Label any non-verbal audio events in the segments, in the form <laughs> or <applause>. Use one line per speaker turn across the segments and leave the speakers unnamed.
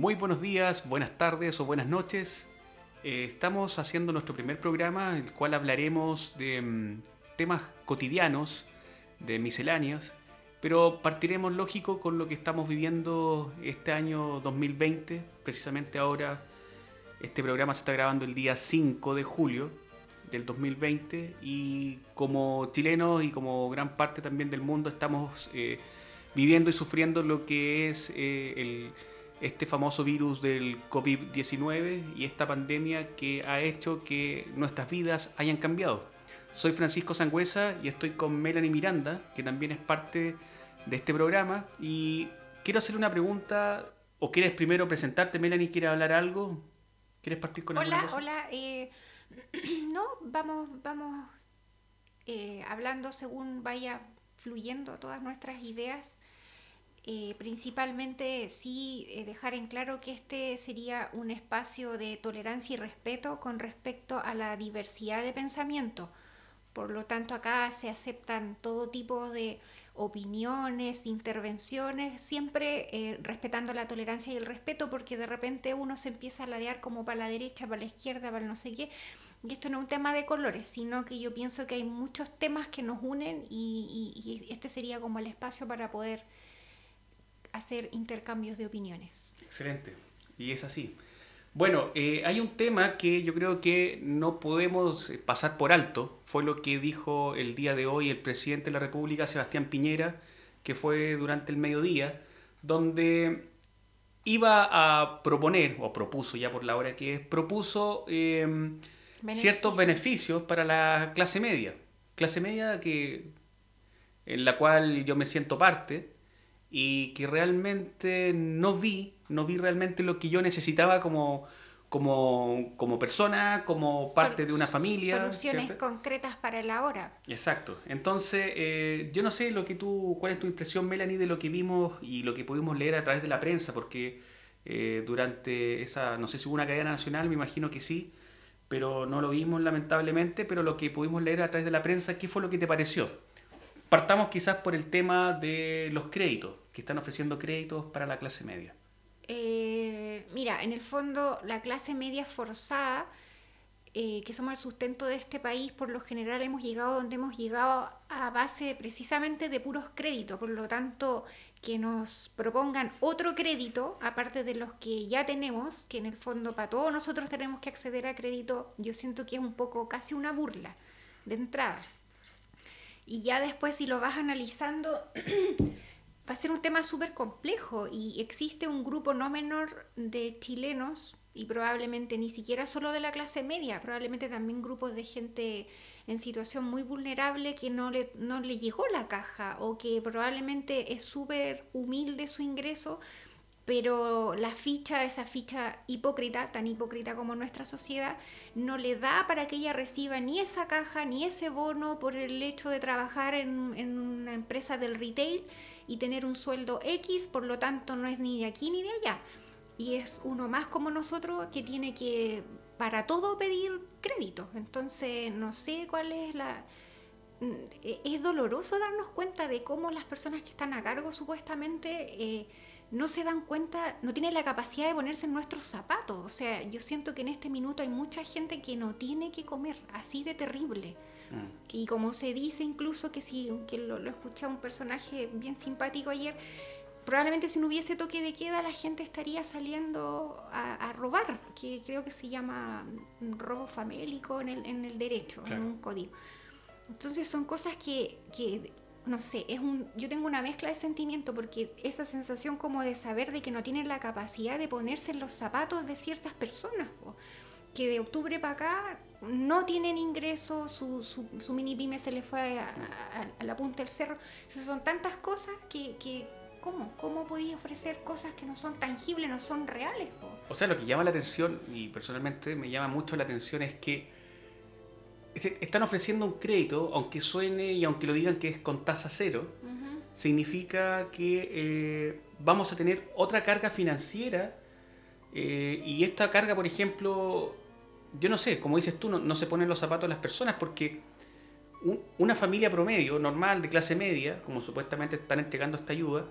Muy buenos días, buenas tardes o buenas noches. Eh, estamos haciendo nuestro primer programa, el cual hablaremos de mm, temas cotidianos, de misceláneos, pero partiremos lógico con lo que estamos viviendo este año 2020. Precisamente ahora, este programa se está grabando el día 5 de julio del 2020 y como chilenos y como gran parte también del mundo estamos eh, viviendo y sufriendo lo que es eh, el este famoso virus del COVID-19 y esta pandemia que ha hecho que nuestras vidas hayan cambiado. Soy Francisco Sangüesa y estoy con Melanie Miranda, que también es parte de este programa. Y quiero hacerle una pregunta, o quieres primero presentarte, Melanie, ¿quieres hablar algo? ¿Quieres partir con
Hola,
cosa?
hola. Eh, <clears throat> no, vamos, vamos eh, hablando según vaya fluyendo todas nuestras ideas. Eh, principalmente sí eh, dejar en claro que este sería un espacio de tolerancia y respeto con respecto a la diversidad de pensamiento. Por lo tanto, acá se aceptan todo tipo de opiniones, intervenciones, siempre eh, respetando la tolerancia y el respeto, porque de repente uno se empieza a ladear como para la derecha, para la izquierda, para no sé qué. Y esto no es un tema de colores, sino que yo pienso que hay muchos temas que nos unen y este sería como el espacio para poder hacer intercambios de opiniones.
Excelente, y es así. Bueno, eh, hay un tema que yo creo que no podemos eh, pasar por alto. Fue lo que dijo el día de hoy el presidente de la República, Sebastián Piñera, que fue durante el mediodía, donde iba a proponer, o propuso ya por la hora que es, propuso em, ciertos beneficios para la clase media. Clase media que, en la cual yo me siento parte, y que realmente no vi, no vi realmente lo que yo necesitaba como, como, como persona, como parte de una familia.
Soluciones concretas para el ahora.
Exacto. Entonces, eh, yo no sé lo que tú, cuál es tu impresión, Melanie, de lo que vimos y lo que pudimos leer a través de la prensa, porque eh, durante esa, no sé si hubo una cadena nacional, me imagino que sí, pero no lo vimos lamentablemente, pero lo que pudimos leer a través de la prensa, ¿qué fue lo que te pareció? Partamos quizás por el tema de los créditos, que están ofreciendo créditos para la clase media.
Eh, mira, en el fondo la clase media forzada, eh, que somos el sustento de este país, por lo general hemos llegado donde hemos llegado a base precisamente de puros créditos, por lo tanto que nos propongan otro crédito, aparte de los que ya tenemos, que en el fondo para todos nosotros tenemos que acceder a crédito, yo siento que es un poco casi una burla de entrada. Y ya después si lo vas analizando, <clears throat> va a ser un tema súper complejo y existe un grupo no menor de chilenos y probablemente ni siquiera solo de la clase media, probablemente también grupos de gente en situación muy vulnerable que no le, no le llegó la caja o que probablemente es súper humilde su ingreso pero la ficha, esa ficha hipócrita, tan hipócrita como nuestra sociedad, no le da para que ella reciba ni esa caja ni ese bono por el hecho de trabajar en, en una empresa del retail y tener un sueldo X, por lo tanto no es ni de aquí ni de allá. Y es uno más como nosotros que tiene que para todo pedir crédito. Entonces no sé cuál es la... Mm, es doloroso darnos cuenta de cómo las personas que están a cargo supuestamente... Eh, no se dan cuenta, no tienen la capacidad de ponerse en nuestros zapatos. O sea, yo siento que en este minuto hay mucha gente que no tiene que comer, así de terrible. Mm. Y como se dice incluso que si que lo, lo escuché un personaje bien simpático ayer, probablemente si no hubiese toque de queda la gente estaría saliendo a, robar, que creo que se llama robo famélico en el, en el derecho, en un código. Entonces son cosas que, que no sé, es un, yo tengo una mezcla de sentimiento porque esa sensación como de saber de que no tienen la capacidad de ponerse en los zapatos de ciertas personas, que de octubre para acá no tienen ingresos, su, su, mini pyme se le fue a, la punta del cerro. son tantas cosas que, que ¿cómo? ¿Cómo podía ofrecer cosas que no son tangibles, no son reales?
O sea, lo que llama la atención, y personalmente me llama mucho la atención, es que están ofreciendo un crédito, aunque suene y aunque lo digan que es con tasa cero, significa que eh, vamos a tener otra carga financiera eh, y esta carga, por ejemplo, yo no sé, como dices tú, no, se ponen los zapatos de las personas porque una familia promedio, normal, de clase media, como supuestamente están entregando esta ayuda,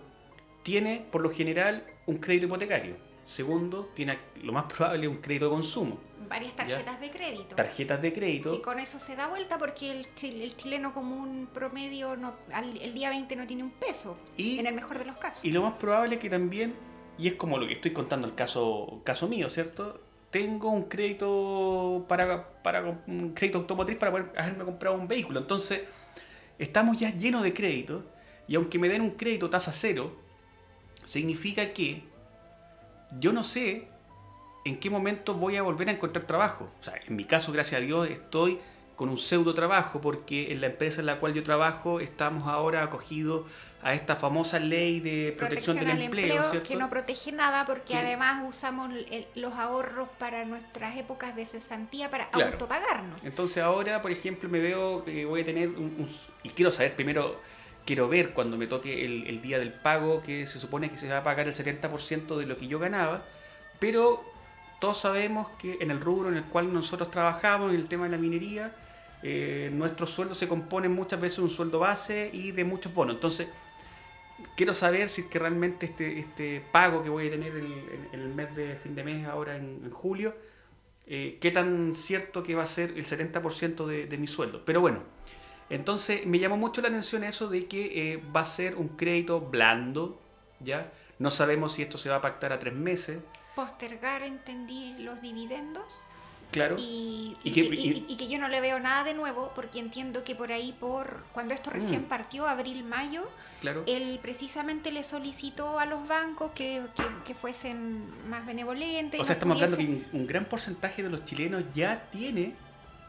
tiene por lo general un crédito hipotecario. Segundo, tiene lo más probable un crédito de consumo.
Varias tarjetas de crédito.
Tarjetas de crédito.
Y con eso se da vuelta porque el, el chileno común promedio no, el día 20 no tiene un peso. Y, en el mejor de los casos.
Y lo más probable que también, y es como lo que estoy contando el caso, caso mío, ¿cierto? Tengo un crédito para, para un crédito automotriz para poder haberme comprado un vehículo. Entonces, estamos ya llenos de crédito. Y aunque me den un crédito tasa cero, significa que yo no sé en qué momento voy a volver a encontrar trabajo. O sea, en mi caso, gracias a Dios, estoy con un pseudo trabajo porque en la empresa en la cual yo trabajo estamos ahora acogidos a esta famosa ley de protección, del empleo,
que no protege nada porque además usamos los ahorros para nuestras épocas de cesantía para autopagarnos.
Entonces ahora, por ejemplo, me veo que voy a tener un, y quiero saber primero quiero ver cuando me toque el, el, día del pago que se supone que se va a pagar el 70% de lo que yo ganaba, pero todos sabemos que en el rubro en el cual nosotros trabajamos, en el tema de la minería, eh, nuestros sueldos se componen muchas veces de un sueldo base y de muchos bonos. Entonces, quiero saber si es que realmente este, este pago que voy a tener en, el mes de fin de mes, ahora en, julio, eh, qué tan cierto que va a ser el 70% de, de mi sueldo. Pero bueno, entonces me llamó mucho la atención eso de que eh, va a ser un crédito blando, ¿ya? No sabemos si esto se va a pactar a tres meses.
Postergar, entendí, los dividendos.
Claro.
Y, que, yo no le veo nada de nuevo, porque entiendo que por ahí, por cuando esto recién mm. partió, abril-mayo,
claro.
él precisamente le solicitó a los bancos que, fuesen más benevolentes.
O sea, estamos hablando que un, gran porcentaje de los chilenos ya tiene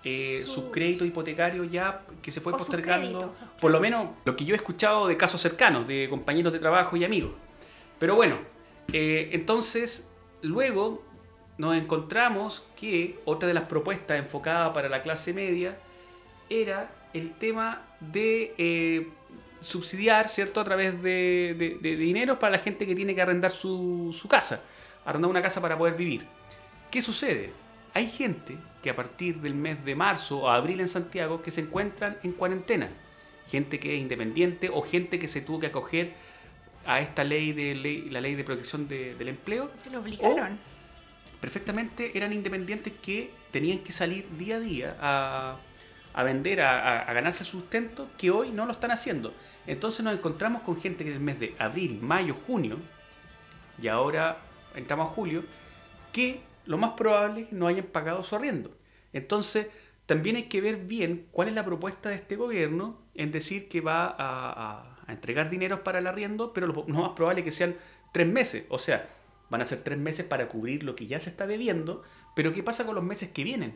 eh, su... crédito hipotecario ya que se fue postergando, por lo menos lo que yo he escuchado de casos cercanos, de compañeros de trabajo y amigos. Pero bueno, eh, entonces luego nos encontramos que otra de las propuestas enfocadas para la clase media era el tema de eh, subsidiar, ¿cierto?, a través de, dinero para la gente que tiene que arrendar su, su casa, arrendar una casa para poder vivir. ¿Qué sucede? Hay gente que a partir del mes de marzo o abril en Santiago que se encuentran en cuarentena. Gente que es independiente o gente que se tuvo que acoger a esta ley de la ley de protección del empleo.
Que lo obligaron
perfectamente eran independientes que tenían que salir día a día a, vender, a, ganarse sustento, que hoy no lo están haciendo. Entonces nos encontramos con gente que en el mes de abril, mayo, junio, y ahora entramos a julio, que lo más probable es que no hayan pagado su arriendo. Entonces, también hay que ver bien cuál es la propuesta de este gobierno en decir que va a, entregar dinero para el arriendo, pero lo más probable es que sean tres meses. O sea, Van a ser tres meses para cubrir lo que ya se está debiendo, pero ¿qué pasa con los meses que vienen?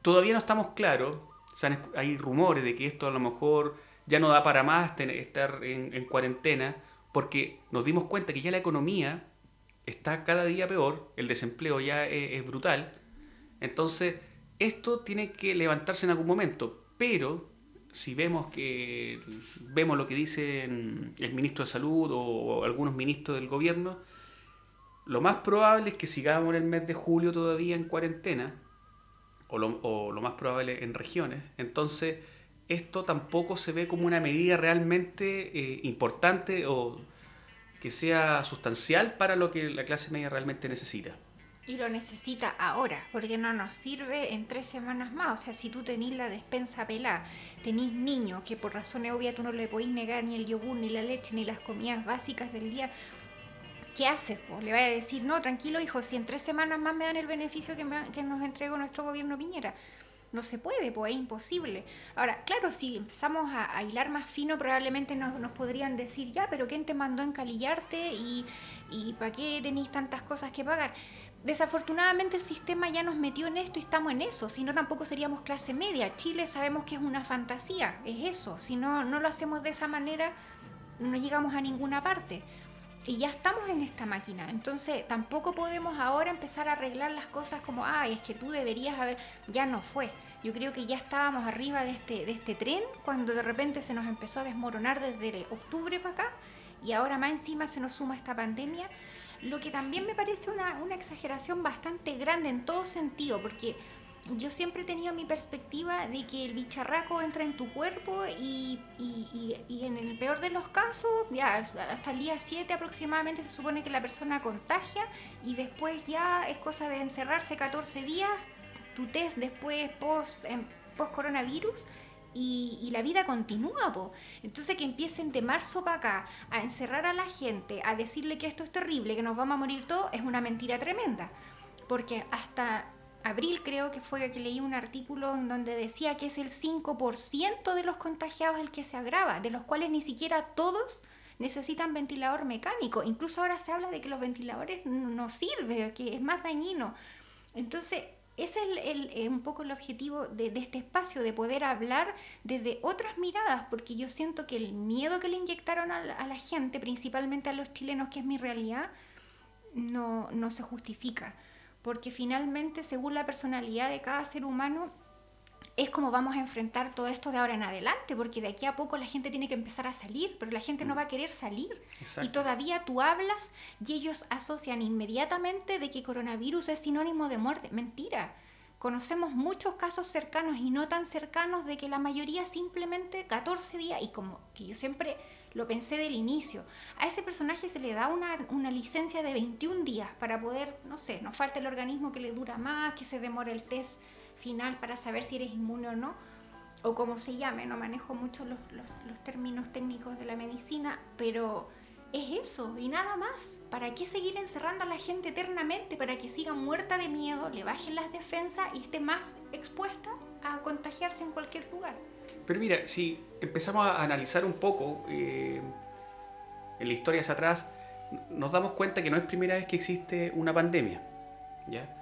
Todavía no estamos claros, hay rumores de que esto a lo mejor ya no da para más estar en, cuarentena, porque nos dimos cuenta que ya la economía está cada día peor, el desempleo ya es, es brutal, entonces esto tiene que levantarse en algún momento, pero si vemos que vemos lo que dice el ministro de salud o algunos ministros del gobierno, lo más probable es que sigamos en el mes de julio todavía en cuarentena, o lo, más probable en regiones. Entonces, esto tampoco se ve como una medida realmente eh, importante o que sea sustancial para lo que la clase media realmente necesita.
Y lo necesita ahora, porque no nos sirve en tres semanas más. O sea, si tú tenés la despensa pelada, tenés niños que por razones obvias tú no le podés negar ni el yogur, ni la leche, ni las comidas básicas del día, ¿qué haces? Le vaya a decir, no, tranquilo hijo, si en tres semanas más me dan el beneficio que, nos entregó nuestro gobierno Piñera. No se puede, pues es imposible. Ahora, claro, si empezamos a, hilar más fino, probablemente nos, podrían decir, ya, pero ¿quién te mandó a encalillarte y, y para qué tenéis tantas cosas que pagar? Desafortunadamente el sistema ya nos metió en esto y estamos en eso, si no tampoco seríamos clase media. Chile sabemos que es una fantasía, es eso. Si no, no lo hacemos de esa manera, no llegamos a ninguna parte y ya estamos en esta máquina. Entonces tampoco podemos ahora empezar a arreglar las cosas como, ay, es que tú deberías haber, ya no fue. Yo creo que ya estábamos arriba de este, de este tren cuando de repente se nos empezó a desmoronar desde octubre para acá y ahora más encima se nos suma esta pandemia, lo que también me parece una, una exageración bastante grande en todo sentido, porque yo siempre he tenido mi perspectiva de que el bicharraco entra en tu cuerpo y, y, y, en el peor de los casos, ya hasta el día 7 aproximadamente se supone que la persona contagia y después ya es cosa de encerrarse 14 días, tu test después post, em, post coronavirus y, la vida continúa. Po. Entonces que empiecen de marzo para acá a encerrar a la gente, a decirle que esto es terrible, que nos vamos a morir todos, es una mentira tremenda. Porque hasta abril creo que fue que leí un artículo en donde decía que es el 5% de los contagiados el que se agrava, de los cuales ni siquiera todos necesitan ventilador mecánico. Incluso ahora se habla de que los ventiladores no sirven, que es más dañino. Entonces, ese es el, eh, un poco el objetivo de, este espacio, de poder hablar desde otras miradas, porque yo siento que el miedo que le inyectaron a la, gente, principalmente a los chilenos, que es mi realidad, no, no se justifica. Porque finalmente, según la personalidad de cada ser humano, es como vamos a enfrentar todo esto de ahora en adelante, porque de aquí a poco la gente tiene que empezar a salir, pero la gente no mm. va a querer salir. Y todavía tú hablas y ellos asocian inmediatamente de que coronavirus es sinónimo de muerte. Mentira. Conocemos muchos casos cercanos y no tan cercanos de que la mayoría simplemente 14 días, y como que yo siempre lo pensé del inicio, a ese personaje se le da una, una licencia de 21 días para poder, no sé, nos falta el organismo que le dura más, que se demora el test final para saber si eres inmune o no, o como se llame, no manejo mucho los, términos técnicos de la medicina, pero es eso y nada más. ¿Para qué seguir encerrando a la gente eternamente? Para que siga muerta de miedo, le bajen las defensas y esté más expuesta a contagiarse en cualquier lugar.
Pero mira, si empezamos a analizar un poco eh, en la historia hacia atrás, nos damos cuenta que no es primera vez que existe una pandemia. ¿ya?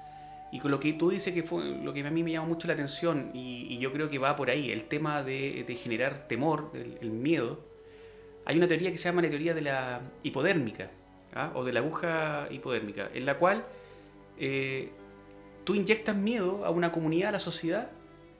Y con lo que tú dices que fue lo que a mí me llama mucho la atención y, yo creo que va por ahí, el tema de, generar temor, el, miedo. Hay una teoría que se llama la teoría de la hipodérmica ¿ah? o de la aguja hipodérmica, en la cual eh, tú inyectas miedo a una comunidad, a la sociedad,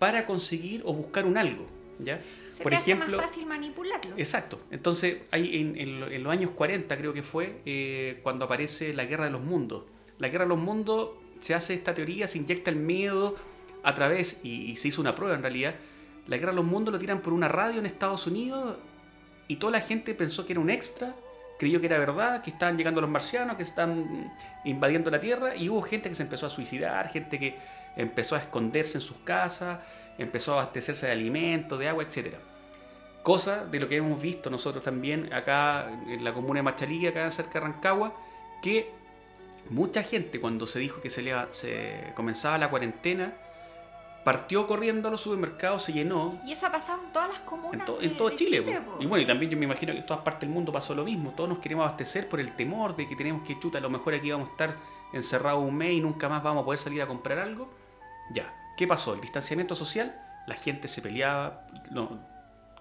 para conseguir o buscar un algo. ¿ya?
Se por ejemplo, más fácil manipularlo.
Exacto. Entonces, hay en, los años 40 creo que fue eh, cuando aparece la Guerra de los Mundos. La Guerra de los Mundos se hace esta teoría, se inyecta el miedo a través, y, se hizo una prueba en realidad, la guerra de los mundos lo tiran por una radio en Estados Unidos y toda la gente pensó que era un extra, creyó que era verdad, que estaban llegando los marcianos, que están invadiendo la Tierra y hubo gente que se empezó a suicidar, gente que empezó a esconderse en sus casas, empezó a abastecerse de alimentos, de agua, etc. Cosa de lo que hemos visto nosotros también acá en la comuna de Machalí, acá cerca de Rancagua, que mucha gente cuando se dijo que se, le, se comenzaba la cuarentena, partió corriendo a los supermercados, se llenó.
Y eso ha pasado en todas las comunas.
En, todo Chile. y bueno, y también yo me imagino que en todas partes del mundo pasó lo mismo. Todos nos queremos abastecer por el temor de que tenemos que chuta, a lo mejor aquí vamos a estar encerrados un mes y nunca más vamos a poder salir a comprar algo. Ya, ¿qué pasó? El distanciamiento social, la gente se peleaba.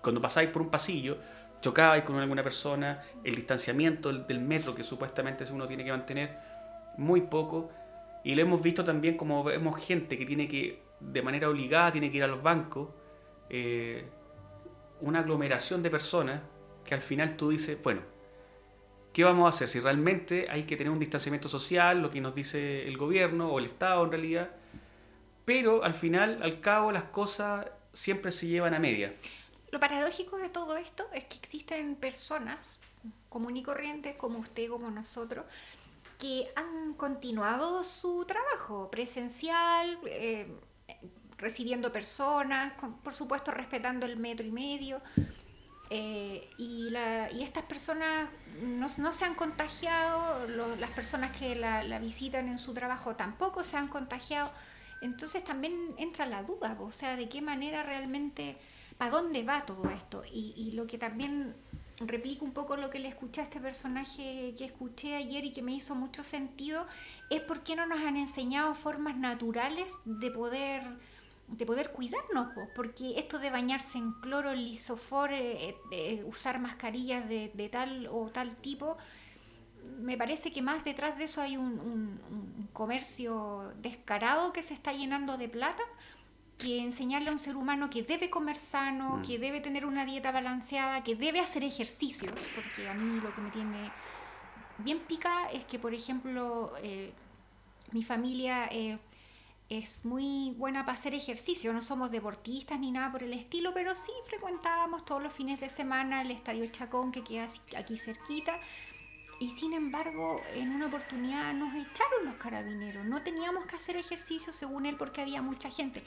cuando pasáis por un pasillo, chocabais con alguna persona, el distanciamiento del metro que supuestamente uno tiene que mantener muy poco. Y lo hemos visto también como vemos gente que tiene que, de manera obligada, tiene que ir a los bancos. Eh, una aglomeración de personas que al final tú dices, bueno, ¿qué vamos a hacer? Si realmente hay que tener un distanciamiento social, lo que nos dice el gobierno o el Estado en realidad. Pero al final, al cabo, las cosas siempre se llevan a media.
Lo paradójico de todo esto es que existen personas común y corrientes como usted, como nosotros, que han continuado su trabajo presencial, eh, recibiendo personas, por supuesto respetando el metro y medio. Eh, y, la, y, estas personas no, no se han contagiado, las personas que la, la, visitan en su trabajo tampoco se han contagiado. Entonces también entra la duda, o sea, de qué manera realmente, para dónde va todo esto. Y, y lo que también replico un poco lo que le escuché a este personaje que escuché ayer y que me hizo mucho sentido, es por qué no nos han enseñado formas naturales de poder de poder cuidarnos, porque esto de bañarse en cloro, lisofor, eh, eh, usar mascarillas de, de, tal o tal tipo, me parece que más detrás de eso hay un, un comercio descarado que se está llenando de plata que enseñarle a un ser humano que debe comer sano, mm. que debe tener una dieta balanceada, que debe hacer ejercicios, porque a mí lo que me tiene bien pica es que, por ejemplo, eh, mi familia eh, es muy buena para hacer ejercicio. No somos deportistas ni nada por el estilo, pero sí frecuentábamos todos los fines de semana el Estadio Chacón que queda aquí cerquita. Y sin embargo, en una oportunidad nos echaron los carabineros. No teníamos que hacer ejercicio según él porque había mucha gente.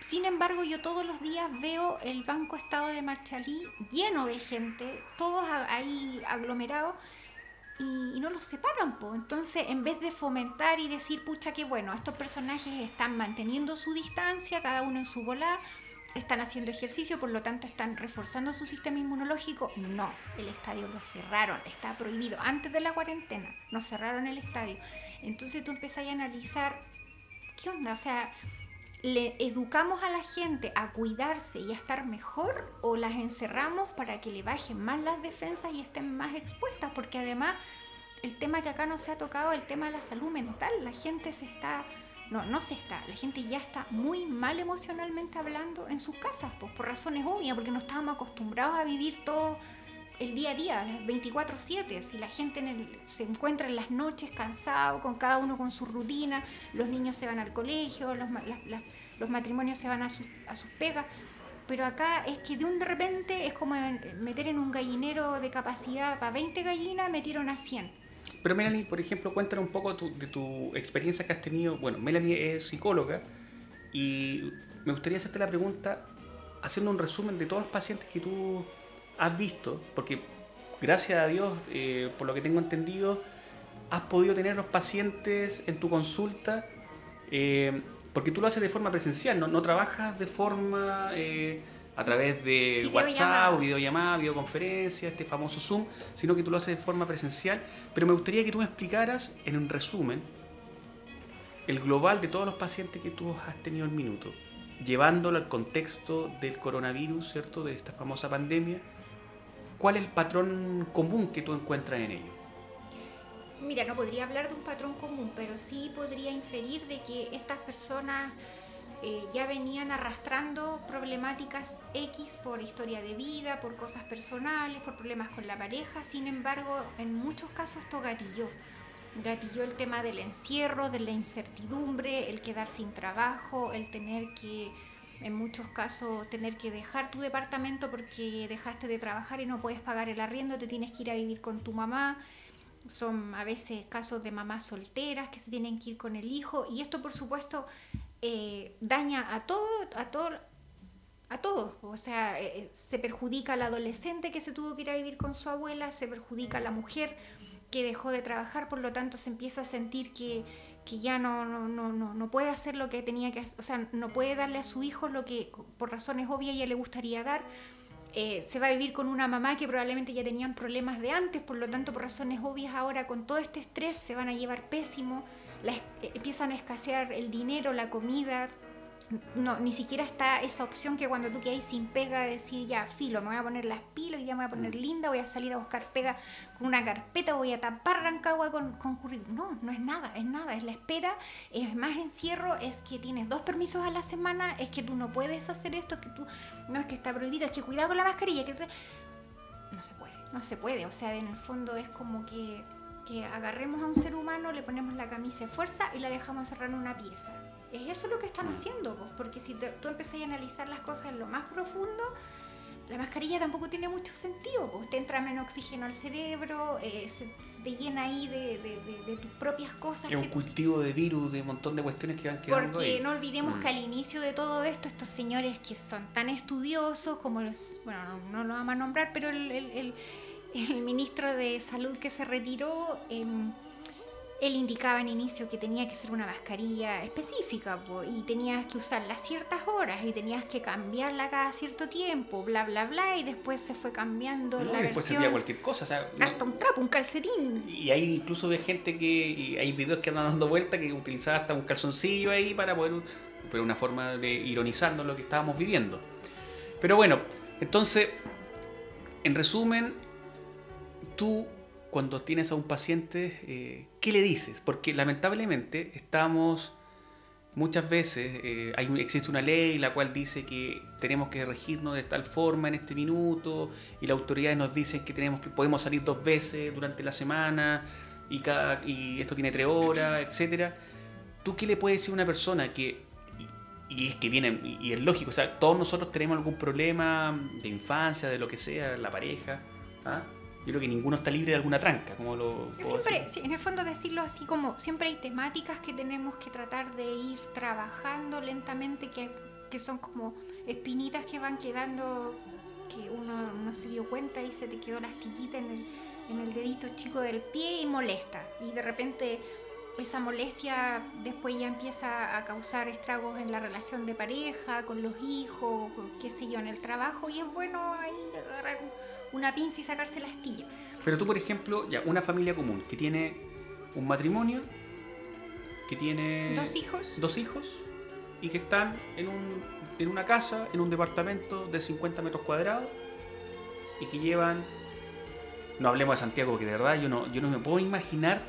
Sin embargo, yo todos los días veo el Banco Estado de Marchalí lleno de gente, todos ahí aglomerados y, no los separan, po. Entonces, en vez de fomentar y decir, pucha, que bueno, estos personajes están manteniendo su distancia, cada uno en su bola, están haciendo ejercicio, por lo tanto están reforzando su sistema inmunológico. No, el estadio lo cerraron, está prohibido. Antes de la cuarentena, nos cerraron el estadio. Entonces tú empezás a analizar, ¿qué onda? O sea, ¿le educamos a la gente a cuidarse y a estar mejor o las encerramos para que le bajen más las defensas y estén más expuestas? Porque además el tema que acá no se ha tocado, el tema de la salud mental, la gente se está, no, no se está, la gente ya está muy mal emocionalmente hablando en sus casas, pues por razones obvias, porque no estábamos acostumbrados a vivir todo el día a día, 24/7, si la gente en el, se encuentra en las noches cansado, con cada uno con su rutina, los niños se van al colegio, los, los matrimonios se van a, a sus pegas, pero acá es que de un de repente es como meter en un gallinero de capacidad para 20 gallinas, metieron a 100
pero Melanie, por ejemplo, cuéntanos un poco de tu experiencia que has tenido. Bueno, Melanie es psicóloga y me gustaría hacerte la pregunta haciendo un resumen de todos los pacientes que tú has visto, porque gracias a Dios, eh, por lo que tengo entendido, has podido tener los pacientes en tu consulta, eh, porque tú lo haces de forma presencial, no, no trabajas de forma... Eh, a través de WhatsApp videollamada, videoconferencia, este famoso Zoom, sino que tú lo haces de forma presencial. Pero me gustaría que tú me explicaras, en un resumen, el global de todos los pacientes que tú has tenido en minuto, llevándolo al contexto del coronavirus, ¿cierto? De esta famosa pandemia. ¿Cuál es el patrón común que tú encuentras en ellos?
Mira, no podría hablar de un patrón común, pero sí podría inferir de que estas personas eh, ya venían arrastrando problemáticas X por historia de vida, por cosas personales, por problemas con la pareja. Sin embargo, en muchos casos esto gatilló. Gatilló el tema del encierro, de la incertidumbre, el quedar sin trabajo, el tener que, en muchos casos, tener que dejar tu departamento porque dejaste de trabajar y no puedes pagar el arriendo, te tienes que ir a vivir con tu mamá son a veces casos de mamás solteras que se tienen que ir con el hijo y esto por supuesto eh, daña a todo, a todo, a todos. O sea, eh, eh, se perjudica al adolescente que se tuvo que ir a vivir con su abuela, se perjudica a la mujer que dejó de trabajar, por lo tanto se empieza a sentir que, que ya no, no, no, no, puede hacer lo que tenía que hacer, o sea, no puede darle a su hijo lo que por razones obvias ya le gustaría dar. se va a vivir con una mamá que probablemente ya tenían problemas de antes, por lo tanto por razones obvias ahora con todo este estrés se van a llevar pésimo empiezan a escasear el dinero, la comida. No, ni siquiera está esa opción que cuando tú quedas sin pega decir ya filo, me voy a poner las pilas y ya me voy a poner mm. linda, voy a salir a buscar pega con una carpeta, voy a tapar Rancagua con, con currículum. No, no es nada, es nada, es la espera, es más encierro, es que tienes dos permisos a la semana, es que tú no puedes hacer esto, es que tú, no es que está prohibido, es que cuidado con la mascarilla, que no se puede, no se puede, o sea, en el fondo es como que que agarremos a un ser humano, le ponemos la camisa de fuerza y la dejamos cerrar en una pieza. Es eso lo que están haciendo, vos, porque si tú empezás a analizar las cosas en lo más profundo, la mascarilla tampoco tiene mucho sentido, pues te entra menos oxígeno al cerebro, eh, se, te llena ahí de, tus propias cosas.
Es un cultivo de virus, de un montón de cuestiones que van quedando
Porque no olvidemos mm. que al inicio de todo esto, estos señores que son tan estudiosos, como los, bueno, no, lo vamos a nombrar, pero el el ministro de Salud que se retiró, em, él indicaba en inicio que tenía que ser una mascarilla específica y tenías que usarla a ciertas horas y tenías que cambiarla cada cierto tiempo, bla, bla, bla, y después se fue cambiando
la después servía cualquier cosa.
hasta un trapo, un calcetín.
Y hay incluso de gente que, hay videos que andan dando vuelta que utilizaba hasta un calzoncillo ahí para poder, pero una forma de ironizando lo que estábamos viviendo. Pero bueno, entonces, en resumen, tú cuando tienes a un paciente, eh, ¿qué le dices? Porque lamentablemente estamos muchas veces, eh, existe una ley la cual dice que tenemos que regirnos de tal forma en este minuto y las autoridades nos dicen que, tenemos que podemos salir dos veces durante la semana y, cada, y esto tiene tres horas, etc. ¿tú qué le puedes decir a una persona que, y, es que viene, y, es lógico, o sea, todos nosotros tenemos algún problema de infancia, de lo que sea, la pareja, ¿ah? Yo creo que ninguno está libre de alguna tranca, como lo...
Siempre, en el fondo decirlo así como siempre hay temáticas que tenemos que tratar de ir trabajando lentamente, que, que son como espinitas que van quedando, que uno no se dio cuenta y se te quedó la astillita en el, en el dedito chico del pie y molesta. Y de repente esa molestia después ya empieza a causar estragos en la relación de pareja, con los hijos, qué sé yo, en el trabajo, y es bueno ahí una pinza y sacarse la astilla.
Pero tú, por ejemplo, ya una familia común que tiene un matrimonio, que tiene
dos hijos,
dos hijos y que están en, un, en una casa, en un departamento de 50 metros cuadrados y que llevan, no hablemos de Santiago, que de verdad yo no, yo no me puedo imaginar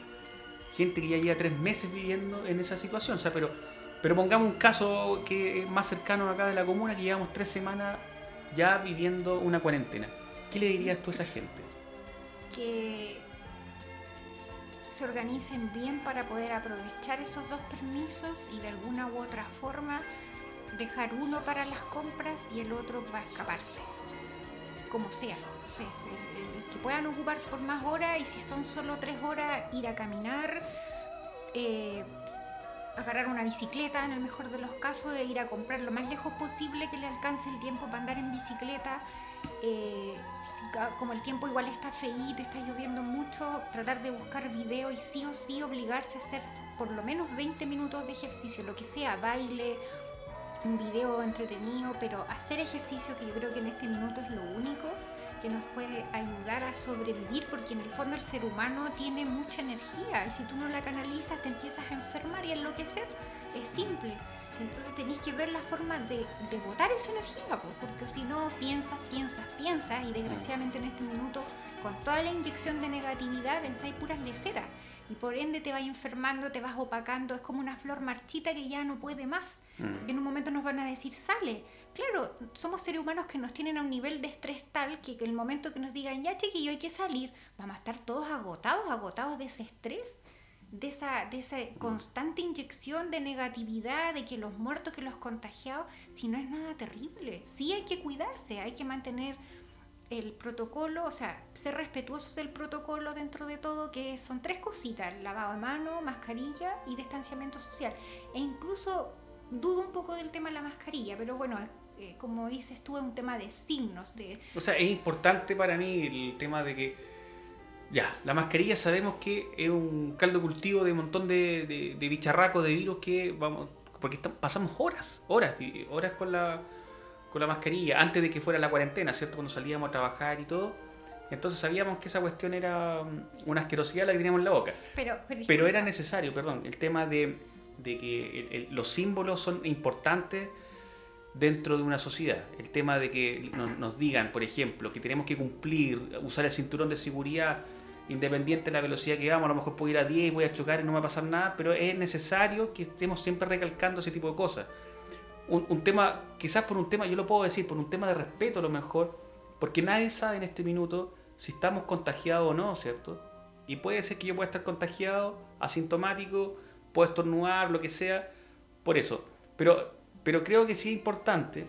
gente que ya lleva tres meses viviendo en esa situación. O sea, pero, pero pongamos un caso que es más cercano acá de la comuna, que llevamos tres semanas ya viviendo una cuarentena. ¿Qué le dirías tú a esa gente?
Que se organicen bien para poder aprovechar esos dos permisos y de alguna u otra forma dejar uno para las compras y el otro para escaparse. Como sea, que puedan ocupar por más horas y si son solo tres horas, ir a caminar, eh, agarrar una bicicleta en el mejor de los casos, de ir a comprar lo más lejos posible que le alcance el tiempo para andar en bicicleta. Eh, como el tiempo igual está feíto está lloviendo mucho, tratar de buscar video y sí o sí obligarse a hacer por lo menos 20 minutos de ejercicio, lo que sea, baile, un video entretenido, pero hacer ejercicio que yo creo que en este minuto es lo único que nos puede ayudar a sobrevivir, porque en el fondo el ser humano tiene mucha energía y si tú no la canalizas te empiezas a enfermar y enloquecer. Es simple. Entonces tenéis que ver la forma de, de botar esa energía, porque si no piensas, piensas, piensas y desgraciadamente en este minuto con toda la inyección de negatividad pensáis puras leceras y por ende te vas enfermando, te vas opacando, es como una flor marchita que ya no puede más. Mm. En un momento nos van a decir, sale. Claro, somos seres humanos que nos tienen a un nivel de estrés tal que, el momento que nos digan, ya chiquillo, hay que salir, vamos a estar todos agotados, agotados de ese estrés, de esa, de esa constante inyección de negatividad, de que los muertos, que los contagiados, si no es nada terrible. Sí hay que cuidarse, hay que mantener el protocolo, o sea, ser respetuosos del protocolo dentro de todo, que son tres cositas, lavado de mano, mascarilla y distanciamiento social. E incluso dudo un poco del tema de la mascarilla, pero bueno, eh, como dices tú, es un tema de signos. De...
O sea, es importante para mí el tema de que, ya, la mascarilla sabemos que es un caldo cultivo de un montón de, de, de bicharracos, de virus que vamos, porque pasamos horas, horas, horas con la con la mascarilla, antes de que fuera la cuarentena, ¿cierto? Cuando salíamos a trabajar y todo. Entonces sabíamos que esa cuestión era mm, una asquerosidad la que teníamos en la boca.
Pero,
pero, era necesario, perdón, el tema de, de que los símbolos son importantes dentro de una sociedad. El tema de que nos, digan, por ejemplo, que tenemos que cumplir, usar el cinturón de seguridad independiente de la velocidad que vamos, a lo mejor puedo ir a 10 y voy a chocar y no me va a pasar nada, pero es necesario que estemos siempre recalcando ese tipo de cosas un, tema, quizás por un tema, yo lo puedo decir, por un tema de respeto a lo mejor, porque nadie sabe en este minuto si estamos contagiados o no, ¿cierto? Y puede ser que yo pueda estar contagiado, asintomático, puedo estornudar, lo que sea, por eso. Pero, pero creo que sí es importante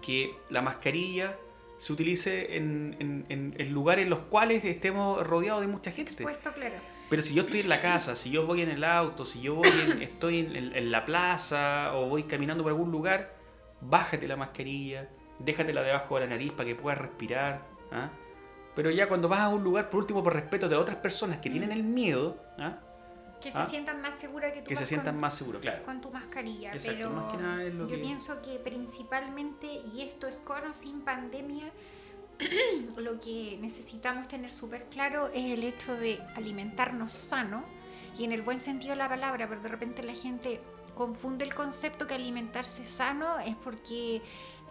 que la mascarilla se utilice en, en, lugares en los cuales estemos rodeados de mucha gente.
Expuesto, claro.
Pero si yo estoy en la casa, si yo voy en el auto, si yo voy estoy en, la plaza o voy caminando por algún lugar, bájate la mascarilla, déjatela debajo de la nariz para que puedas respirar. ¿ah? Pero ya cuando vas a un lugar, por último, por respeto de otras personas que tienen el miedo, ¿ah?
Que se ¿Ah? sientan más seguras que tú
que se sientan más seguros, claro.
Con tu mascarilla. pero yo pienso que principalmente, y esto es con o sin pandemia, <clears throat> lo que necesitamos tener súper claro es el hecho de alimentarnos sano y en el buen sentido de la palabra, pero de repente la gente confunde el concepto que alimentarse sano es porque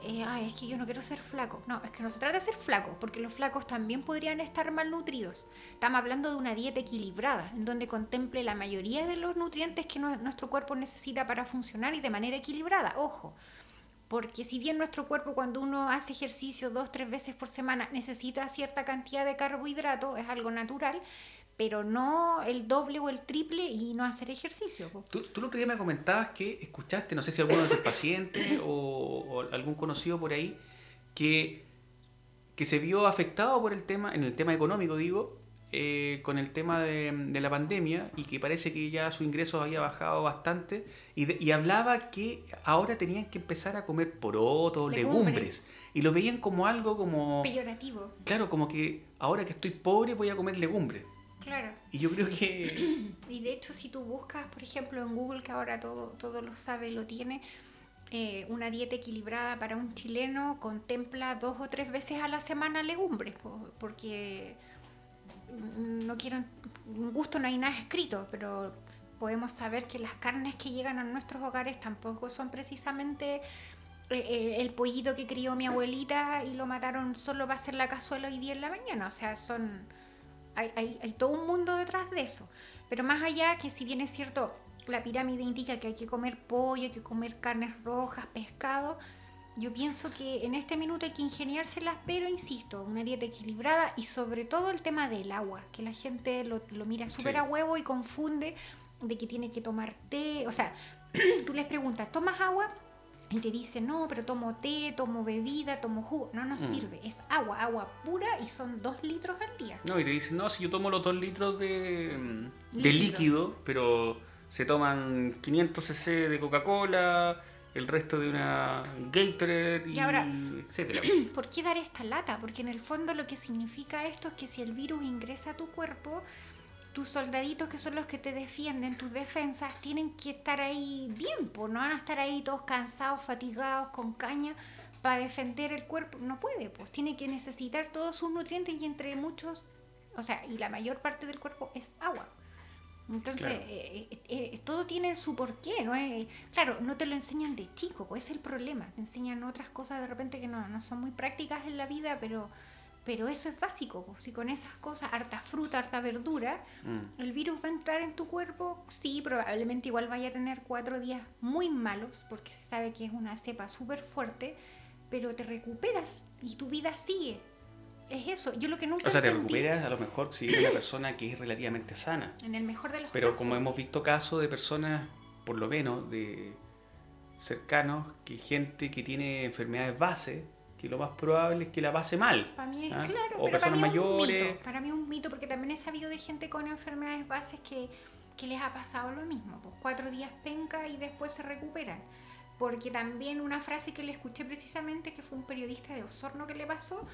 eh, es que yo no quiero ser flaco. No, es que no se trata de ser flaco, porque los flacos también podrían estar malnutridos. Estamos hablando de una dieta equilibrada, en donde contemple la mayoría de los nutrientes que nuestro cuerpo necesita para funcionar y de manera equilibrada. Ojo, porque si bien nuestro cuerpo cuando uno hace ejercicio dos, tres veces por semana necesita cierta cantidad de carbohidratos, es algo natural, pero no el doble o el triple y no hacer ejercicio.
Tú, tú otro día me comentabas que escuchaste, no sé si alguno de tus pacientes o, o algún conocido por ahí, que, que se vio afectado por el tema, en el tema económico digo, eh, con el tema de, de, la pandemia y que parece que ya su ingreso había bajado bastante y, y hablaba que ahora tenían que empezar a comer porotos, legumbres. legumbres. y lo veían como algo como...
Peyorativo.
Claro, como que ahora que estoy pobre voy a comer legumbres.
Claro.
Y yo creo que... <clears throat>
Y de hecho si tú buscas, por ejemplo, en Google, que ahora todo, todo lo sabe, lo tiene, eh, una dieta equilibrada para un chileno contempla dos o tres veces a la semana legumbres, porque no quiero, un gusto no hay nada escrito, pero podemos saber que las carnes que llegan a nuestros hogares tampoco son precisamente eh, eh, el pollito que crió mi abuelita y lo mataron solo para hacer la cazuela hoy día en la mañana, o sea, son hay, hay, hay todo un mundo detrás de eso. Pero más allá que si bien es cierto, la pirámide indica que hay que comer pollo, hay que comer carnes rojas, pescado, yo pienso que en este minuto hay que ingeniárselas, pero insisto, una dieta equilibrada y sobre todo el tema del agua, que la gente lo, lo mira súper sí. a huevo y confunde de que tiene que tomar té. O sea, <clears throat> tú les preguntas, ¿tomas agua? Y te dice, no, pero tomo té, tomo bebida, tomo jugo. No nos mm. sirve, es agua, agua pura y son dos litros al día.
No, y te dicen, no, si yo tomo los dos litros de, de líquido, líquido pero se toman 500 cc de Coca-Cola el resto de una Gatorade y,
y ahora,
etcétera. <clears throat>
¿Por qué dar esta lata? Porque en el fondo lo que significa esto es que si el virus ingresa a tu cuerpo, tus soldaditos que son los que te defienden, tus defensas, tienen que estar ahí bien, pues no van a estar ahí todos cansados, fatigados, con caña para defender el cuerpo. No puede, pues tiene que necesitar todos sus nutrientes y entre muchos, o sea, y la mayor parte del cuerpo es agua. Entonces, claro. eh, eh, eh, todo tiene su porqué, ¿no? es claro, no te lo enseñan de chico, pues es el problema. Te enseñan otras cosas de repente que no, no son muy prácticas en la vida, pero, pero eso es básico. Pues. Si con esas cosas, harta fruta, harta verdura, mm. el virus va a entrar en tu cuerpo, sí, probablemente igual vaya a tener cuatro días muy malos, porque se sabe que es una cepa súper fuerte, pero te recuperas y tu vida sigue es eso. Yo lo que nunca
O sea, te
entendí,
recuperas a lo mejor si eres una persona que es relativamente sana.
En el mejor de los
Pero
casos.
como hemos visto casos de personas, por lo menos, de cercanos, que gente que tiene enfermedades base, que lo más probable es que la pase mal.
Para mí,
¿ah?
claro,
o
pero
personas
para mí es un
mayores.
mito. Para mí es un mito, porque también he sabido de gente con enfermedades bases que, que les ha pasado lo mismo. Pues cuatro días penca y después se recuperan. Porque también una frase que le escuché precisamente, que fue un periodista de Osorno que le pasó,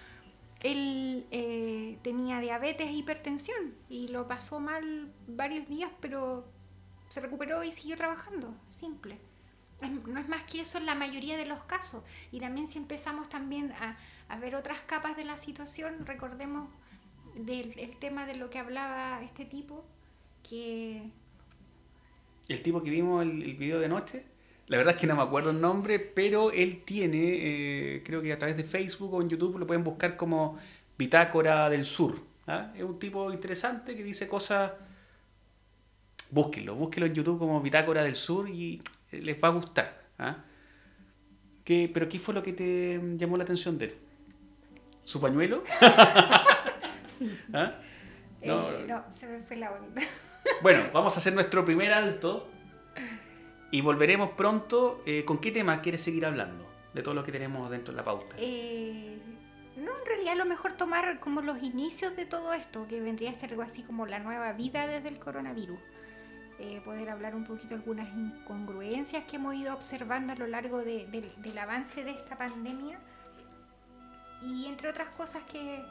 él eh, tenía diabetes e hipertensión y lo pasó mal varios días, pero se recuperó y siguió trabajando. Simple. No es más que eso en la mayoría de los casos. Y también si empezamos también a, ver otras capas de la situación, recordemos del el tema de lo que hablaba este tipo, que...
El tipo que vimos el, video de noche, la verdad es que no me acuerdo el nombre, pero él tiene, eh, creo que a través de Facebook o en YouTube lo pueden buscar como Bitácora del Sur. ¿ah? Es un tipo interesante que dice cosas. Búsquenlo, búsquenlo en YouTube como Bitácora del Sur y les va a gustar. ¿ah? ¿Qué, ¿Pero qué fue lo que te llamó la atención de él? ¿Su pañuelo? <laughs>
¿Ah? No, eh, no, se me fue la onda.
Bueno, vamos a hacer nuestro primer alto y volveremos pronto. Eh, ¿Con qué tema quieres seguir hablando? De todo lo que tenemos dentro de la pauta.
Eh, no, en realidad a lo mejor tomar como los inicios de todo esto, que vendría a ser algo así como la nueva vida desde el coronavirus. Eh, poder hablar un poquito algunas incongruencias que hemos ido observando a lo largo de, del avance de esta pandemia. Y entre otras cosas que,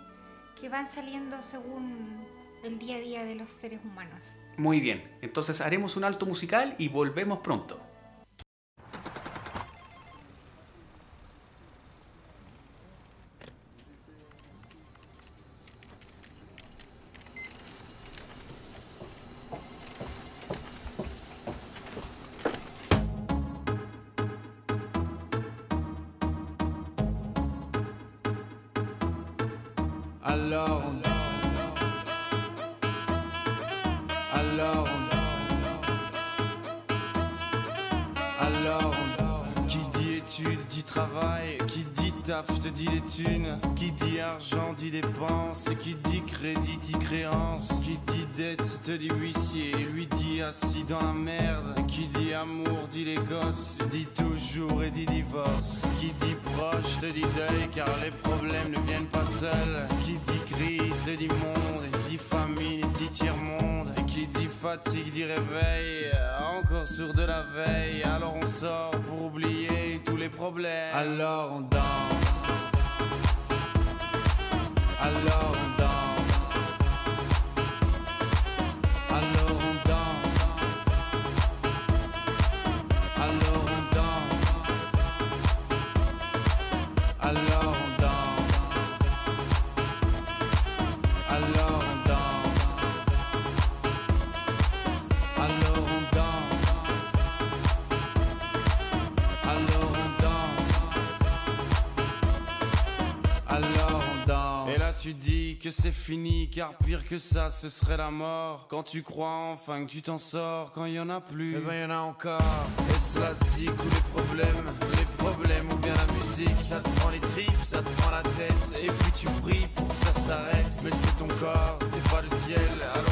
que van saliendo según el día a día de los seres humanos.
Muy bien, entonces haremos un alto musical y volvemos pronto.
Alors on Alors on Alors on Qui dit études dit travail taf te dit les thunes, qui dit argent dit dépenses, qui dit crédit dit créance, qui dit dette te dit huissier, lui dit assis dans la merde, qui dit amour dit les gosses, dit toujours et dit divorce, qui dit proche te dit deuil car les problèmes ne viennent pas seuls, qui dit crise te dit monde, dit famine dit et qui dit fatigue dit réveil, encore sur de la veille, alors on sort pour oublier tous les problèmes, alors on danse, alors on danse, dis que c'est fini, car pire que ça, ce serait la mort. Quand tu crois enfin que tu t'en sors, quand il y en a plus, eh ben y en a encore. Et cela si tous les problèmes, les problèmes ou bien la musique, ça te prend les tripes, ça te prend la tête. Et puis tu pries pour que ça s'arrête. Mais c'est ton corps, c'est pas le ciel, alors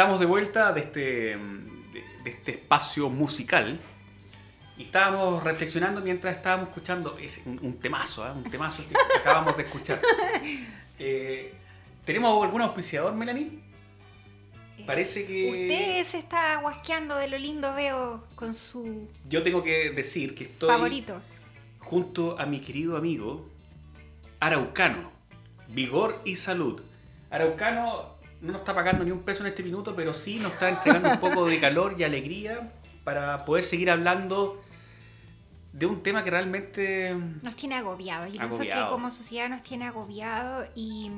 Estamos de vuelta de este, de, de este espacio musical y estábamos reflexionando mientras estábamos escuchando es un, un temazo, ¿eh? un temazo que <laughs> acabamos de escuchar. Eh, ¿Tenemos algún auspiciador, Melanie? Parece que...
Usted se está guasqueando de lo lindo veo con su
Yo tengo que decir que estoy
favorito.
junto a mi querido amigo Araucano. Vigor y salud. Araucano no nos está pagando ni un peso en este minuto, pero sí nos está entregando un poco de calor y alegría para poder seguir hablando de un tema que realmente
Nos tiene agobiado. Yo pienso
Agobiado.
que como sociedad nos tiene agobiado y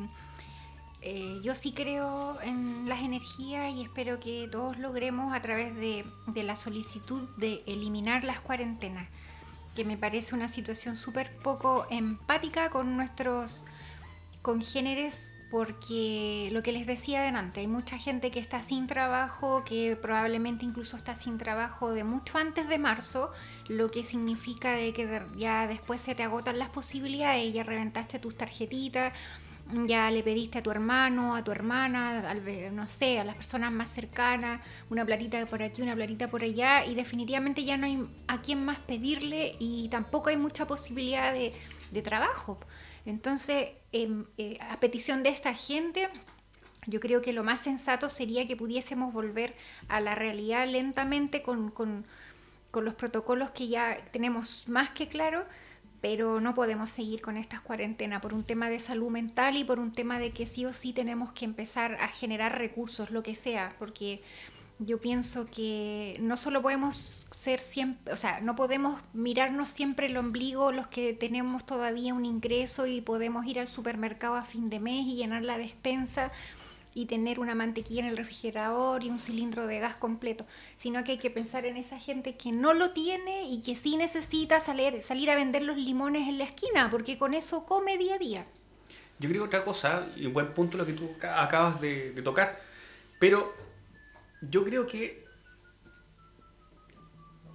eh, yo sí creo en las energías y espero que todos logremos a través de, de la solicitud de eliminar las cuarentenas, que me parece una situación súper poco empática con nuestros congéneres porque lo que les decía adelante, hay mucha gente que está sin trabajo, que probablemente incluso está sin trabajo de mucho antes de marzo, lo que significa de que ya después se te agotan las posibilidades, ya reventaste tus tarjetitas, ya le pediste a tu hermano, a tu hermana, al no sé, a las personas más cercanas, una platita por aquí, una platita por allá, y definitivamente ya no hay a quién más pedirle y tampoco hay mucha posibilidad de, de trabajo. Entonces, em, eh, a petición de esta gente, yo creo que lo más sensato sería que pudiésemos volver a la realidad lentamente con, con- con los protocolos que ya tenemos más que claro, pero no podemos seguir con estas cuarentenas por un tema de salud mental y por un tema de que sí o sí tenemos que empezar a generar recursos, lo que sea, porque Yo pienso que no solo podemos ser siempre, o sea, no podemos mirarnos siempre el ombligo los que tenemos todavía un ingreso y podemos ir al supermercado a fin de mes y llenar la despensa y tener una mantequilla en el refrigerador y un cilindro de gas completo, sino que hay que pensar en esa gente que no lo tiene y que sí necesita salir, salir a vender los limones en la esquina, porque con eso come día a día.
Yo creo otra cosa, y un buen punto lo que tú acabas de tocar, pero yo creo que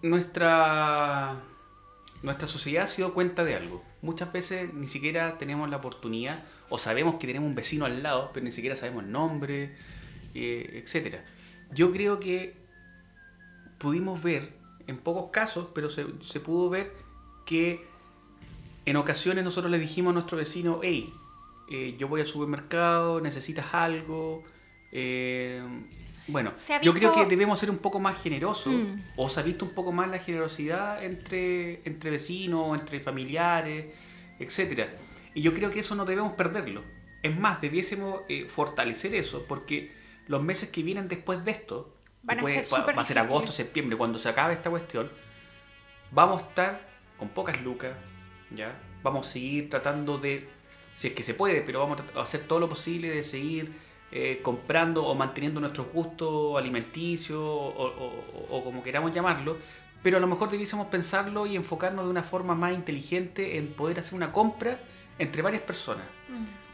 nuestra, nuestra sociedad se dio cuenta de algo. Muchas veces ni siquiera tenemos la oportunidad, o sabemos que tenemos un vecino al lado, pero ni siquiera sabemos el nombre, eh, etc. Yo creo que pudimos ver, en pocos casos, pero se, se pudo ver que en ocasiones nosotros le dijimos a nuestro vecino, hey, eh, yo voy al supermercado, necesitas algo. Eh, bueno, yo creo que debemos ser un poco más generosos,
Mm.
o se ha visto un poco más la generosidad entre, entre vecinos, entre familiares, etcétera. Y yo creo que eso no debemos perderlo. Es más, debiésemos eh, fortalecer eso, porque los meses que vienen después de esto,
Van a
después-
ser
va- a ser agosto, septiembre, cuando se acabe esta cuestión, vamos a estar con pocas lucas, ¿ya? Vamos a seguir tratando de, si es que se puede, pero vamos a hacer todo lo posible de seguir eh, comprando o manteniendo nuestros gustos alimenticios o, o- o- o como queramos llamarlo, pero a lo mejor debiésemos pensarlo y enfocarnos de una forma más inteligente en poder hacer una compra entre varias personas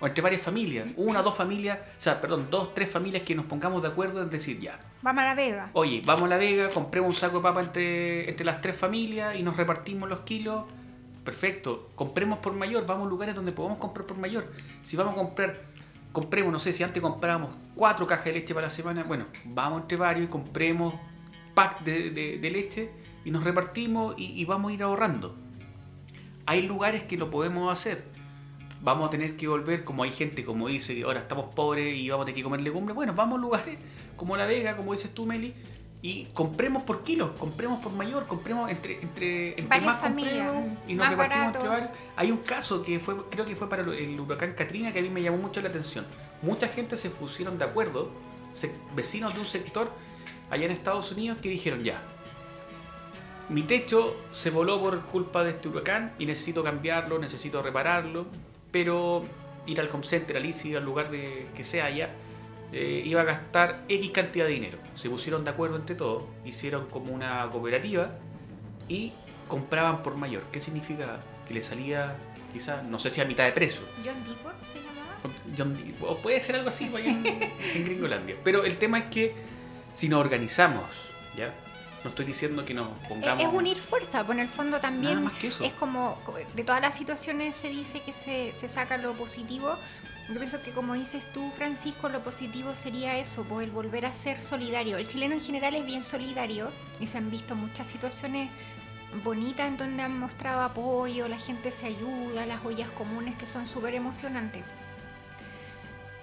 o entre varias familias, una o dos familias, o sea, perdón, dos, tres familias que nos pongamos de acuerdo en decir ya,
Vamos a la Vega.
Oye, vamos a La Vega, compremos un saco de papa entre, entre las tres familias y nos repartimos los kilos. Perfecto. Compremos por mayor, vamos a lugares donde podamos comprar por mayor. Si vamos a comprar, compremos, no sé, si antes comprábamos cuatro cajas de leche para la semana, bueno, vamos entre varios y compremos pack de, de- leche y nos repartimos y, vamos a ir ahorrando. Hay lugares que lo podemos hacer. Vamos a tener que volver, como hay gente como dice ahora estamos pobres y vamos a tener que comer legumbres. Bueno, vamos a lugares como La Vega, como dices tú, Meli, y compremos por kilos, compremos por mayor, compremos entre, entre, entre
Varias
más
familias,
compremos y nos repartimos
barato.
entre varios. Hay un caso que fue, creo que fue para el huracán Katrina que a mí me llamó mucho la atención. Mucha gente se pusieron de acuerdo, se- vecinos de un sector allá en Estados Unidos que dijeron ya, mi techo se voló por culpa de este huracán y necesito cambiarlo, necesito repararlo, pero ir al home center, al ICI, al lugar de que sea allá, eh, iba a gastar X cantidad de dinero. Se pusieron de acuerdo entre todos, hicieron como una cooperativa y compraban por mayor. ¿Qué significa? Que le salía quizás, no sé si a mitad de precio.
John Deepwood se llamaba.
John Dee- o puede ser algo así en, en Gringolandia. Pero el tema es que si nos organizamos, ¿ya? No estoy diciendo que nos pongamos...
Es unir fuerza, pues en el fondo también
Nada más que eso.
es como, de todas las situaciones se dice que se, se saca lo positivo. Yo pienso que como dices tú, Francisco, lo positivo sería eso, pues el volver a ser solidario. El chileno en general es bien solidario y se han visto muchas situaciones bonitas en donde han mostrado apoyo, la gente se ayuda, las ollas comunes que son súper emocionantes.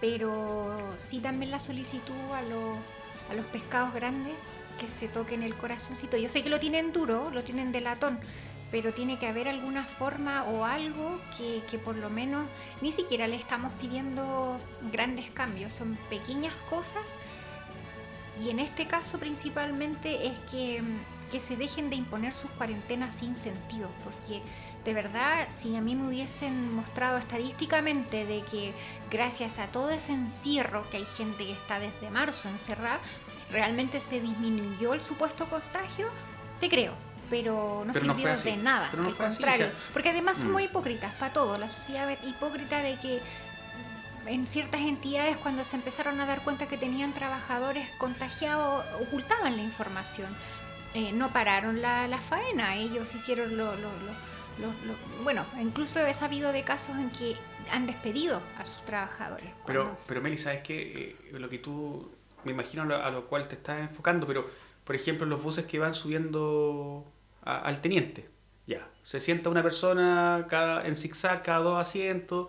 Pero sí también la solicitud a, los- a los pescados grandes que se toquen el corazoncito. Yo sé que lo tienen duro, lo tienen de latón, pero tiene que haber alguna forma o algo que, que por lo menos ni siquiera le estamos pidiendo grandes cambios, son pequeñas cosas y en este caso principalmente es que, que se dejen de imponer sus cuarentenas sin sentido, porque de verdad si a mí me hubiesen mostrado estadísticamente de que gracias a todo ese encierro, que hay gente que está desde marzo encerrada, realmente se disminuyó el supuesto contagio, te creo. Pero no
Pero
sirvió de nada,
Pero no
al
fue así, o
contrario.
sea,
porque además
mm.
somos hipócritas para todo. La sociedad es hipócrita de que en ciertas entidades cuando se empezaron a dar cuenta que tenían trabajadores contagiados ocultaban la información. Eh, no pararon la, la faena, ellos hicieron lo, lo- lo- lo- Bueno, incluso he sabido de casos en que han despedido a sus trabajadores.
Pero,
cuando-
pero Meli, ¿sabes qué? Eh, lo que tú, me imagino a lo cual te estás enfocando, pero por ejemplo los buses que van subiendo a- al teniente, ya, se sienta una persona cada, en zigzag cada dos asientos,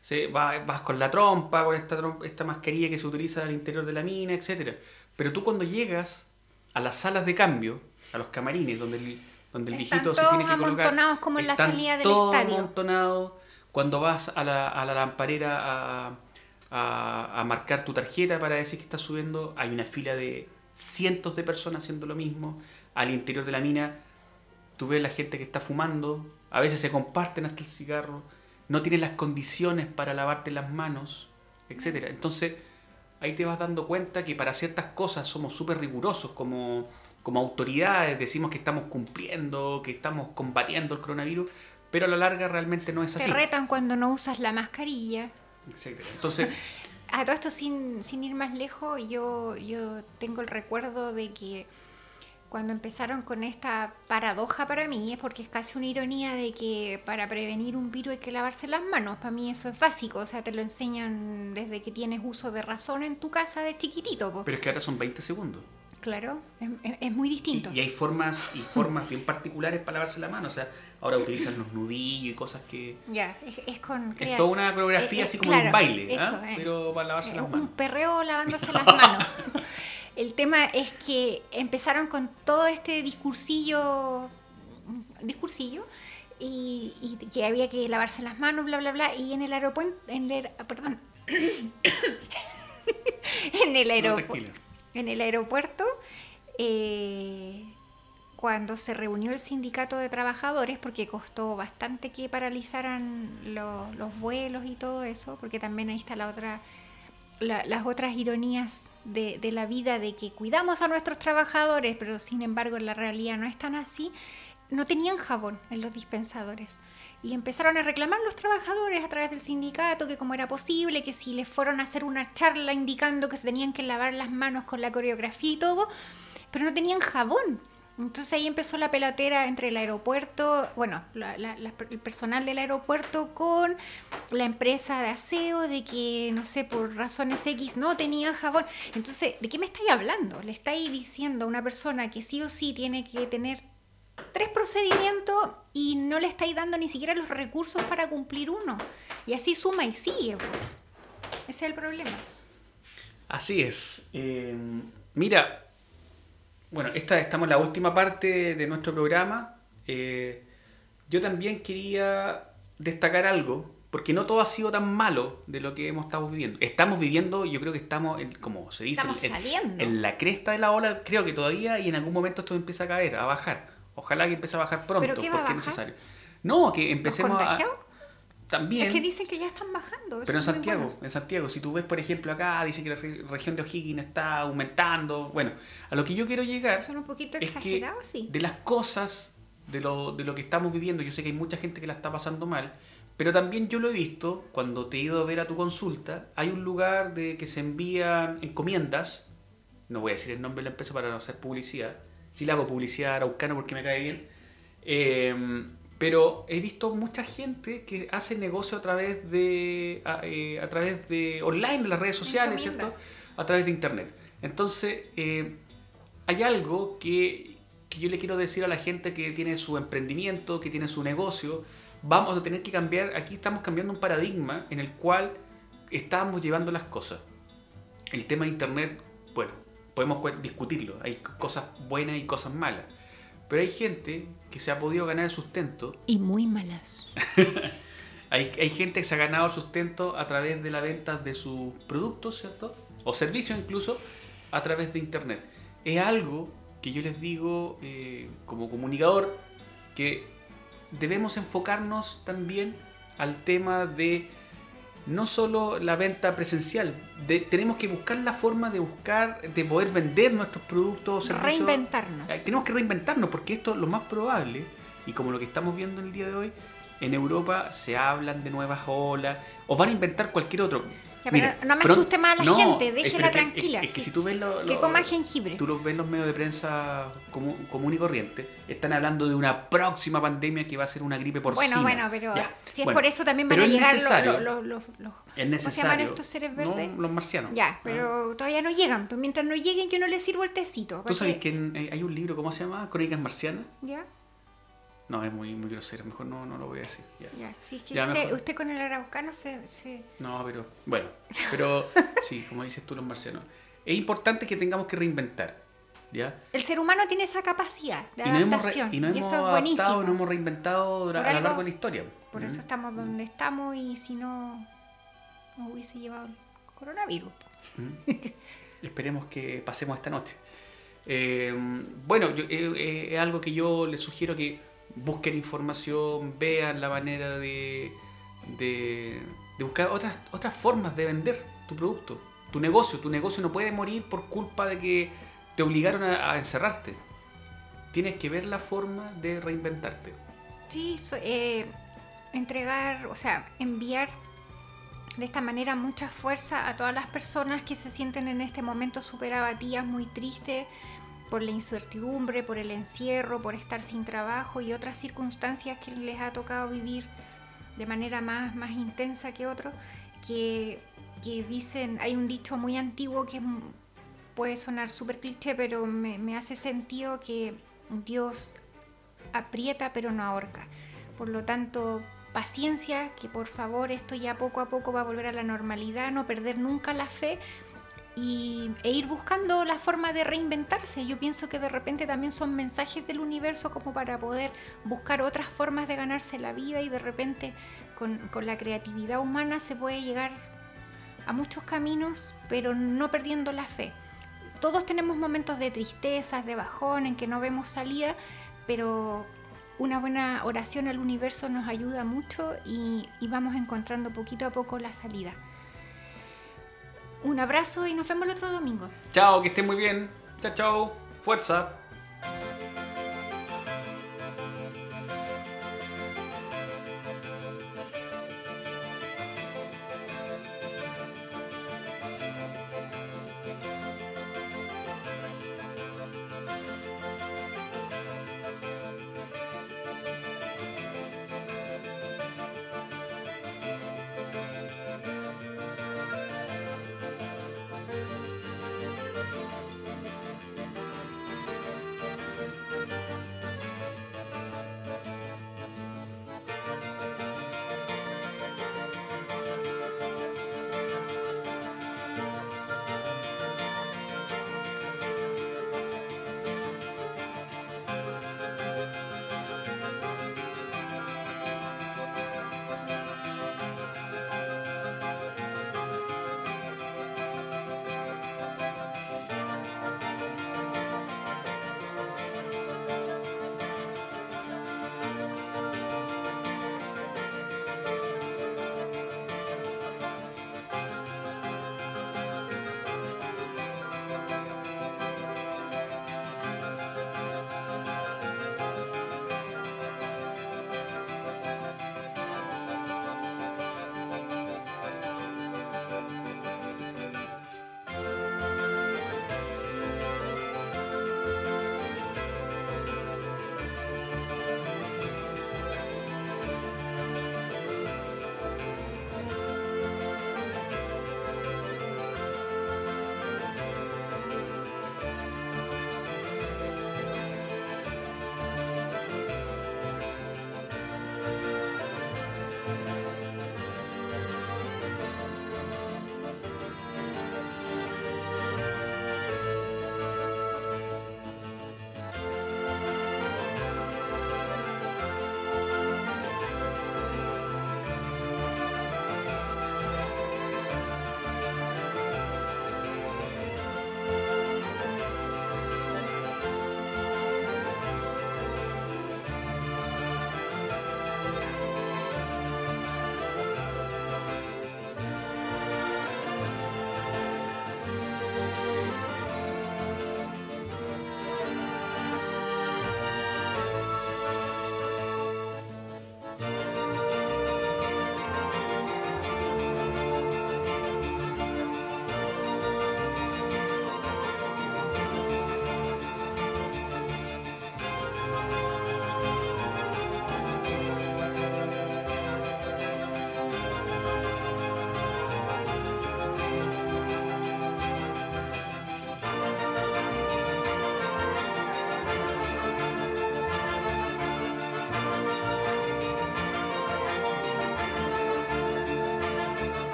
se, va, vas con la trompa, con esta, esta mascarilla que se utiliza al interior de la mina, etcétera Pero tú cuando llegas a las salas de cambio, a los camarines, donde el, donde el
Están
viejito se tiene que colocar...
como en la salida del
todos
estadio.
amontonados. Cuando vas a la, a la lamparera a, a, a marcar tu tarjeta para decir que estás subiendo, hay una fila de cientos de personas haciendo lo mismo. Al interior de la mina, tú ves la gente que está fumando, a veces se comparten hasta el cigarro, no tienes las condiciones para lavarte las manos, etc. Entonces, ahí te vas dando cuenta que para ciertas cosas somos súper rigurosos como, como autoridades, decimos que estamos cumpliendo, que estamos combatiendo el coronavirus, pero a la larga realmente no es así.
Te retan cuando no usas la mascarilla.
Etcétera. Entonces, <laughs>
A todo esto, sin, sin ir más lejos, yo, yo tengo el recuerdo de que cuando empezaron con esta paradoja para mí, es porque es casi una ironía de que para prevenir un virus hay que lavarse las manos. Para mí eso es básico, o sea, te lo enseñan desde que tienes uso de razón en tu casa de chiquitito. po.
pero es que ahora son 20 segundos.
Claro, es, muy distinto.
y hay formas y formas bien particulares para lavarse la mano. O sea, ahora utilizan los nudillos y cosas que...
Ya, es, es con...
Es toda una coreografía
eh, eh,
así como de un baile,
eso,
¿ah?
eh.
pero para lavarse
Eh,
las
un
manos.
perreo lavándose las <laughs> manos. El tema es que empezaron con todo este discursillo, discursillo y, y que había que lavarse las manos, bla, bla, bla, y en el aeropuerto, en el, aer- perdón, <coughs> en el aeropuerto, en el aeropuerto, eh, cuando se reunió el sindicato de trabajadores, porque costó bastante que paralizaran lo- los vuelos y todo eso, porque también ahí está la otra, la- las otras ironías de, la vida, de que cuidamos a nuestros trabajadores, pero sin embargo en la realidad no es tan así, no tenían jabón en los dispensadores. Y empezaron a reclamar los trabajadores a través del sindicato que como era posible, que si les fueron a hacer una charla indicando que se tenían que lavar las manos con la coreografía y todo, pero no tenían jabón. Entonces ahí empezó la pelotera entre el aeropuerto, bueno, la- el personal del aeropuerto con la empresa de aseo, de que, no sé, por razones X no tenían jabón. Entonces, ¿de qué me estáis hablando? Le estáis diciendo a una persona que sí o sí tiene que tener tres procedimientos y no le estáis dando ni siquiera los recursos para cumplir uno. Y así suma y sigue. po. Ese es el problema.
Así es. Eh, mira, bueno, esta estamos en la última parte de nuestro programa. Eh, yo también quería destacar algo, porque no todo ha sido tan malo de lo que hemos estado viviendo. Estamos viviendo, yo creo que estamos, en, como se dice, en, en la cresta de la ola, creo que todavía, y en algún momento esto empieza a caer, a bajar. Ojalá que empiece a bajar pronto,
¿Pero qué va a
porque es necesario. No, que
¿Los
empecemos a... También...
Es que dicen que ya están bajando.
Pero en Santiago,
bueno.
en Santiago, si tú ves, por ejemplo, acá, dice que la re- región de O'Higgins está aumentando. Bueno, a lo que yo quiero llegar
Son un poquito exagerados, sí.
de las cosas, de lo, de lo que estamos viviendo, yo sé que hay mucha gente que la está pasando mal, pero también yo lo he visto cuando te he ido a ver a tu consulta, hay un lugar de que se envían encomiendas, no voy a decir el nombre de la empresa para no hacer publicidad, sí le hago publicidad a Araucano porque me cae bien, eh, pero he visto mucha gente que hace negocio a través de a, eh, a través de online, de las redes sociales, ¿cierto? A través de internet. Entonces, eh, hay algo que, que yo le quiero decir a la gente que tiene su emprendimiento, que tiene su negocio. Vamos a tener que cambiar, aquí estamos cambiando un paradigma en el cual estamos llevando las cosas. El tema de internet, bueno, podemos cu- discutirlo. Hay cosas buenas y cosas malas. Pero hay gente que se ha podido ganar el sustento
Y muy malas. <laughs>
hay, hay gente que se ha ganado el sustento a través de la venta de sus productos, ¿cierto? O servicios incluso a través de Internet. Es algo que yo les digo eh, como comunicador que debemos enfocarnos también al tema de no solo la venta presencial, de- tenemos que buscar la forma de buscar, de poder vender nuestros productos o servicios.
Reinventarnos.
Eh, Tenemos que reinventarnos porque esto es lo más probable, y como lo que estamos viendo el día de hoy, en Europa se hablan de nuevas olas, o van a inventar cualquier otro.
Ya, pero no me asuste más a la gente,
es-
déjela
es
tranquila,
Es, es que
sí.
si tú ves lo,
Que
lo-
coma jengibre.
tú los ves los medios de prensa común, común y corriente, están hablando de una próxima pandemia que va a ser una gripe porcina.
Bueno, bueno, pero
Ya,
si es
bueno,
por eso también van a llegar
necesario,
los, los, los, los-
Es
¿Cómo se llaman
necesario.
estos seres
No,
verdes?
los marcianos.
Ya,
Ah.
pero todavía no llegan. Pues mientras no lleguen yo no les sirvo el tecito.
¿Tú sabes que en- eh, hay un libro, ¿cómo se llama? Crónicas marcianas.
Ya,
No, es muy, muy grosero, mejor no, no lo voy a decir. ya.
ya. Es que
Ya,
usted, con el araucano se... se...
No, pero bueno, pero <laughs> sí, como dices tú los marcianos. Es importante que tengamos que reinventar, ¿ya?
El ser humano tiene esa capacidad de
Y
adaptación.
y nos
y
hemos
eso es buenísimo.
nos hemos reinventado
Por
a lo
algo-
largo de la historia.
Por
¿Mm?
eso estamos donde estamos y si no nos hubiese llevado el coronavirus.
¿Mm? Esperemos que pasemos esta noche. Eh, bueno, yo- eh, eh, es algo que yo les sugiero que busquen información, vean la manera de, de, de buscar otras, otras formas de vender tu producto, tu negocio. Tu negocio no puede morir por culpa de que te obligaron a, encerrarte. Tienes que ver la forma de reinventarte.
Sí, so- eh, entregar, o sea, enviar de esta manera mucha fuerza a todas las personas que se sienten en este momento súper abatidas, muy tristes por la incertidumbre, por el encierro, por estar sin trabajo y otras circunstancias que les ha tocado vivir de manera más, más intensa que otros, que, que dicen, hay un dicho muy antiguo que puede sonar súper cliché, pero me, me hace sentido que Dios aprieta pero no ahorca. Por lo tanto, paciencia, que por favor esto ya poco a poco va a volver a la normalidad, no perder nunca la fe y, e ir buscando la forma de reinventarse. Yo pienso que de repente también son mensajes del universo como para poder buscar otras formas de ganarse la vida y de repente con, con la creatividad humana se puede llegar a muchos caminos, pero no perdiendo la fe. Todos tenemos momentos de tristezas, de bajón, en que no vemos salida, pero una buena oración al universo nos ayuda mucho y, y vamos encontrando poquito a poco la salida. Un abrazo y nos vemos el otro domingo.
Chao, que estén muy bien. Chao, chao. Fuerza.